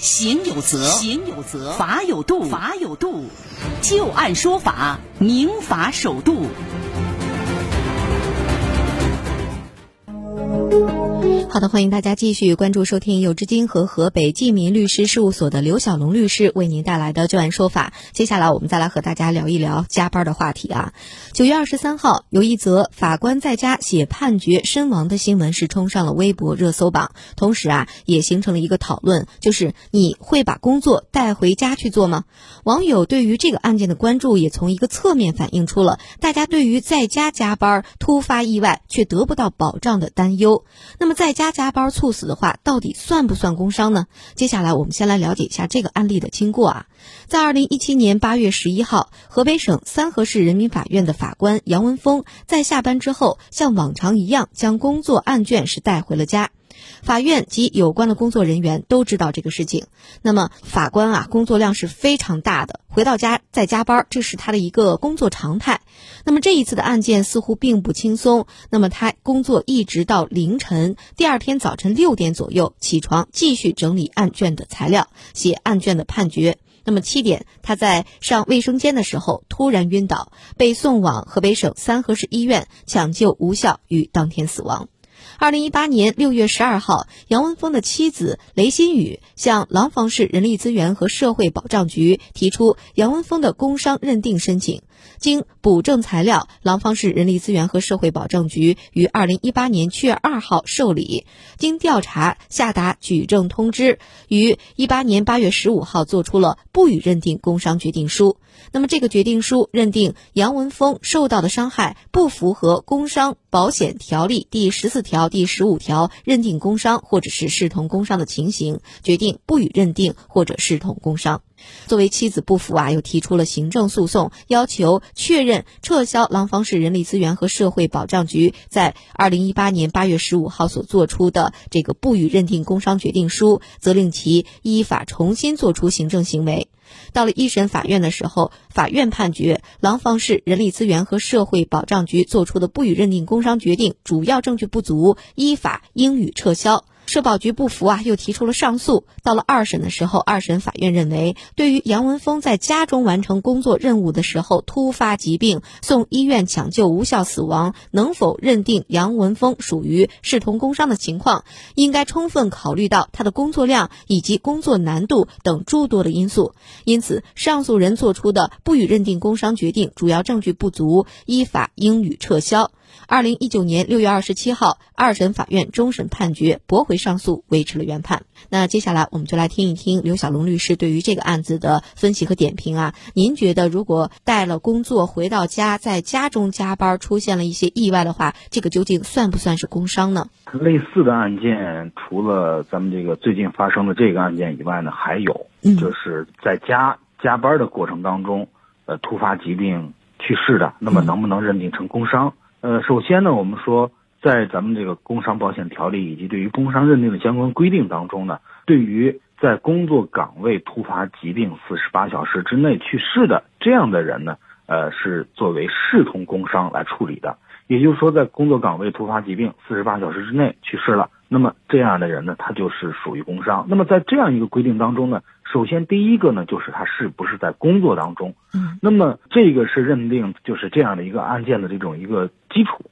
行有责，行有责；法有度，法有度。就案说法，明法守度。好的，欢迎大家继续关注收听由知金和河北济民律师事务所的刘小龙律师为您带来的就案说法。接下来我们再来和大家聊一聊加班的话题啊。九月二十三号，有一则法官在家写判决身亡的新闻是冲上了微博热搜榜，同时啊也形成了一个讨论，就是你会把工作带回家去做吗？网友对于这个案件的关注也从一个侧面反映出了大家对于在家加班突发意外却得不到保障的担忧。那么在加加班猝死的话，到底算不算工伤呢？接下来我们先来了解一下这个案例的经过啊。在二零一七年八月十一号，河北省三河市人民法院的法官杨文峰在下班之后，像往常一样将工作案卷是带回了家。法院及有关的工作人员都知道这个事情。那么法官啊，工作量是非常大的，回到家再加班，这是他的一个工作常态。那么这一次的案件似乎并不轻松。那么他工作一直到凌晨，第二天早晨六点左右起床，继续整理案卷的材料，写案卷的判决。那么七点，他在上卫生间的时候突然晕倒，被送往河北省三河市医院抢救无效，于当天死亡。二零一八年六月十二号，杨文峰的妻子雷新宇向廊坊市人力资源和社会保障局提出杨文峰的工伤认定申请。经补正材料，廊坊市人力资源和社会保障局于二零一八年七月二号受理。经调查，下达举证通知，于一八年八月十五号作出了不予认定工伤决定书。那么，这个决定书认定杨文峰受到的伤害不符合工伤保险条例第十四条、第十五条认定工伤或者是视同工伤的情形，决定不予认定或者视同工伤。作为妻子不服啊，又提出了行政诉讼，要求确认撤销廊坊市人力资源和社会保障局在二零一八年八月十五号所作出的这个不予认定工伤决定书，责令其依法重新作出行政行为。到了一审法院的时候，法院判决廊坊市人力资源和社会保障局作出的不予认定工伤决定主要证据不足，依法应予撤销。社保局不服啊，又提出了上诉。到了二审的时候，二审法院认为，对于杨文峰在家中完成工作任务的时候突发疾病，送医院抢救无效死亡，能否认定杨文峰属于视同工伤的情况，应该充分考虑到他的工作量以及工作难度等诸多的因素。因此，上诉人作出的不予认定工伤决定主要证据不足，依法应予撤销。二零一九年六月二十七号，二审法院终审判决驳回上诉，维持了原判。那接下来我们就来听一听刘小龙律师对于这个案子的分析和点评啊。您觉得，如果带了工作回到家，在家中加班出现了一些意外的话，这个究竟算不算是工伤呢？类似的案件，除了咱们这个最近发生的这个案件以外呢，还有就是在家加班的过程当中，呃，突发疾病去世的，那么能不能认定成工伤？呃，首先呢，我们说，在咱们这个工伤保险条例以及对于工伤认定的相关规定当中呢，对于在工作岗位突发疾病四十八小时之内去世的这样的人呢，呃，是作为视同工伤来处理的。也就是说，在工作岗位突发疾病四十八小时之内去世了，那么这样的人呢，他就是属于工伤。那么在这样一个规定当中呢，首先第一个呢，就是他是不是在工作当中。嗯，那么这个是认定就是这样的一个案件的这种一个。基础，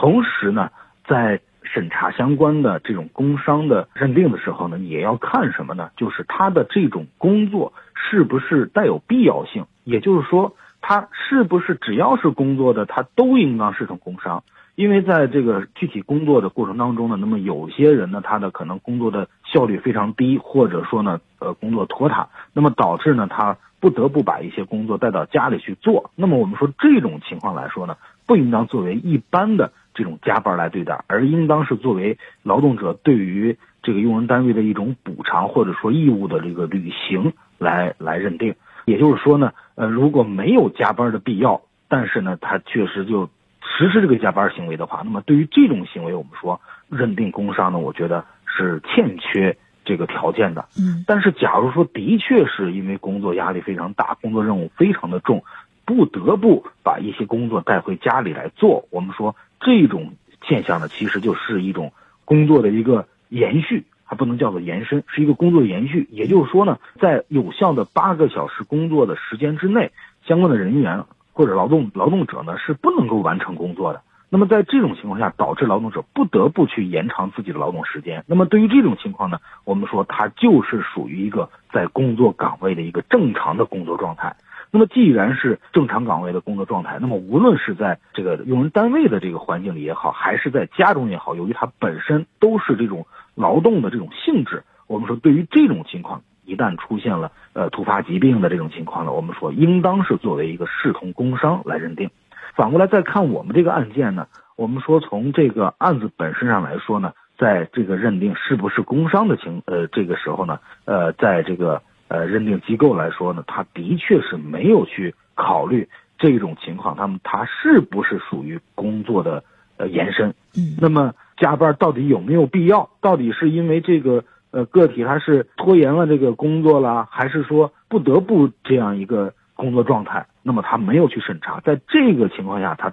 同时呢，在审查相关的这种工伤的认定的时候呢，也要看什么呢？就是他的这种工作是不是带有必要性，也就是说，他是不是只要是工作的，他都应当是种工伤？因为在这个具体工作的过程当中呢，那么有些人呢，他的可能工作的效率非常低，或者说呢，呃，工作拖沓，那么导致呢，他不得不把一些工作带到家里去做。那么我们说这种情况来说呢？不应当作为一般的这种加班来对待，而应当是作为劳动者对于这个用人单位的一种补偿或者说义务的这个履行来来认定。也就是说呢，呃，如果没有加班的必要，但是呢，他确实就实施这个加班行为的话，那么对于这种行为，我们说认定工伤呢，我觉得是欠缺这个条件的。嗯，但是假如说的确是因为工作压力非常大，工作任务非常的重。不得不把一些工作带回家里来做。我们说这种现象呢，其实就是一种工作的一个延续还不能叫做延伸，是一个工作延续。也就是说呢，在有效的八个小时工作的时间之内，相关的人员或者劳动劳动者呢是不能够完成工作的。那么在这种情况下，导致劳动者不得不去延长自己的劳动时间。那么对于这种情况呢，我们说它就是属于一个在工作岗位的一个正常的工作状态。那么既然是正常岗位的工作状态，那么无论是在这个用人单位的这个环境里也好，还是在家中也好，由于它本身都是这种劳动的这种性质，我们说对于这种情况，一旦出现了呃突发疾病的这种情况呢，我们说应当是作为一个视同工伤来认定。反过来再看我们这个案件呢，我们说从这个案子本身上来说呢，在这个认定是不是工伤的情呃这个时候呢，呃，在这个呃认定机构来说呢，他的确是没有去考虑这种情况，他们他是不是属于工作的呃延伸？嗯，那么加班到底有没有必要？到底是因为这个呃个体他是拖延了这个工作啦，还是说不得不这样一个？工作状态，那么他没有去审查，在这个情况下，他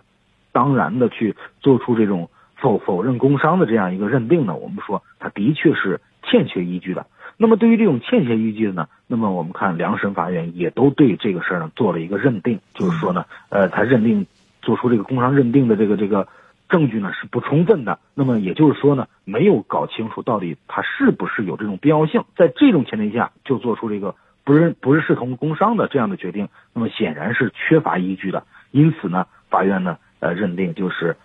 当然的去做出这种否否认工伤的这样一个认定呢？我们说他的确是欠缺依据的。那么对于这种欠缺依据的呢，那么我们看两审法院也都对这个事儿呢做了一个认定，就是说呢，呃，他认定做出这个工伤认定的这个这个证据呢是不充分的。那么也就是说呢，没有搞清楚到底他是不是有这种必要性，在这种前提下就做出这个。不认不是视同工伤的这样的决定，那么显然是缺乏依据的。因此呢，法院呢呃认定就是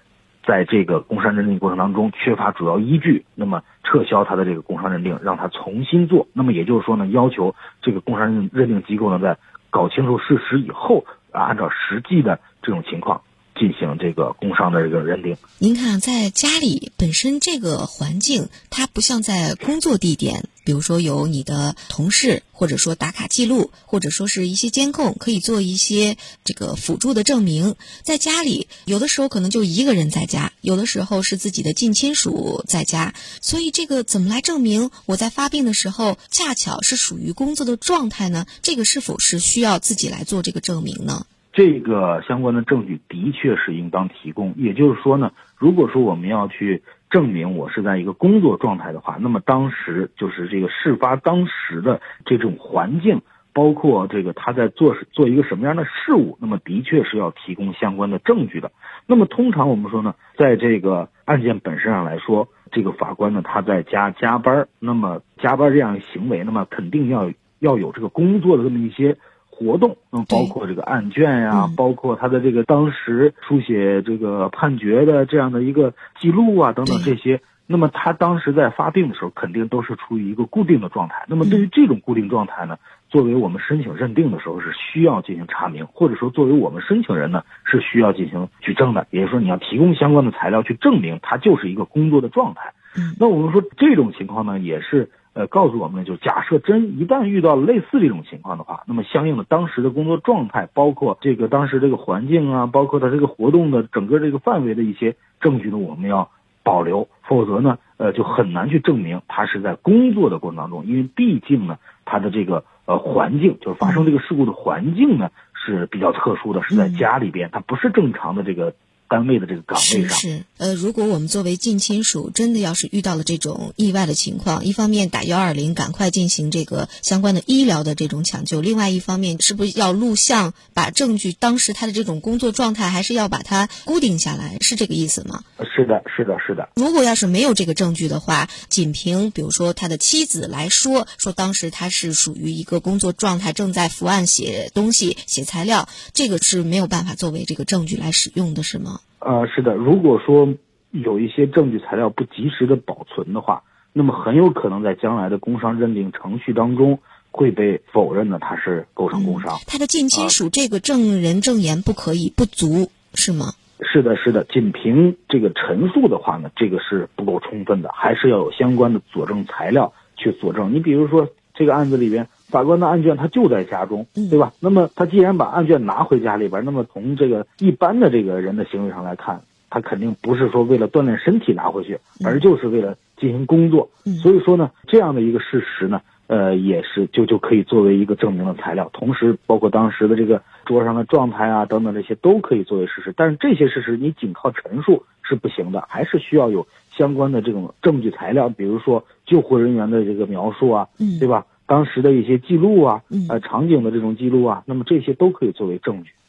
在这个工伤认定过程当中缺乏主要依据，那么撤销他的这个工伤认定，让他重新做。那么也就是说呢，要求这个工伤认认定机构呢在搞清楚事实以后，啊按照实际的这种情况。进行这个工伤的这个认定。您看，在家里本身这个环境，它不像在工作地点，比如说有你的同事，或者说打卡记录，或者说是一些监控，可以做一些这个辅助的证明。在家里，有的时候可能就一个人在家，有的时候是自己的近亲属在家，所以这个怎么来证明我在发病的时候恰巧是属于工作的状态呢？这个是否是需要自己来做这个证明呢？这个相关的证据的确是应当提供，也就是说呢，如果说我们要去证明我是在一个工作状态的话，那么当时就是这个事发当时的这种环境，包括这个他在做做一个什么样的事物，那么的确是要提供相关的证据的。那么通常我们说呢，在这个案件本身上来说，这个法官呢他在家加班，那么加班这样的行为，那么肯定要要有这个工作的这么一些。活动，那么包括这个案卷呀，包括他的这个当时书写这个判决的这样的一个记录啊，等等这些，那么他当时在发病的时候，肯定都是处于一个固定的状态。那么对于这种固定状态呢，作为我们申请认定的时候是需要进行查明，或者说作为我们申请人呢是需要进行举证的，也就是说你要提供相关的材料去证明他就是一个工作的状态。那我们说这种情况呢，也是。呃，告诉我们呢，就假设真一旦遇到类似这种情况的话，那么相应的当时的工作状态，包括这个当时这个环境啊，包括他这个活动的整个这个范围的一些证据呢，我们要保留，否则呢，呃，就很难去证明他是在工作的过程当中，因为毕竟呢，他的这个呃环境，就是发生这个事故的环境呢是比较特殊的，是在家里边，他不是正常的这个。单位的这个岗位上是呃，如果我们作为近亲属，真的要是遇到了这种意外的情况，一方面打幺二零，赶快进行这个相关的医疗的这种抢救；，另外一方面，是不是要录像，把证据当时他的这种工作状态，还是要把它固定下来？是这个意思吗？是的，是的，是的。如果要是没有这个证据的话，仅凭比如说他的妻子来说，说当时他是属于一个工作状态，正在伏案写东西、写材料，这个是没有办法作为这个证据来使用的，是吗？呃，是的，如果说有一些证据材料不及时的保存的话，那么很有可能在将来的工伤认定程序当中会被否认的，它是构成工伤。他的近亲属这个证人证言不可以不足，是吗？是的，是的，仅凭这个陈述的话呢，这个是不够充分的，还是要有相关的佐证材料去佐证。你比如说这个案子里边。法官的案卷他就在家中，对吧？那么他既然把案卷拿回家里边，那么从这个一般的这个人的行为上来看，他肯定不是说为了锻炼身体拿回去，而就是为了进行工作。所以说呢，这样的一个事实呢，呃，也是就就可以作为一个证明的材料。同时，包括当时的这个桌上的状态啊等等这些都可以作为事实。但是这些事实你仅靠陈述是不行的，还是需要有相关的这种证据材料，比如说救护人员的这个描述啊，嗯对吧？当时的一些记录啊，嗯呃，场景的这种记录啊，那么这些都可以作为证据。嗯，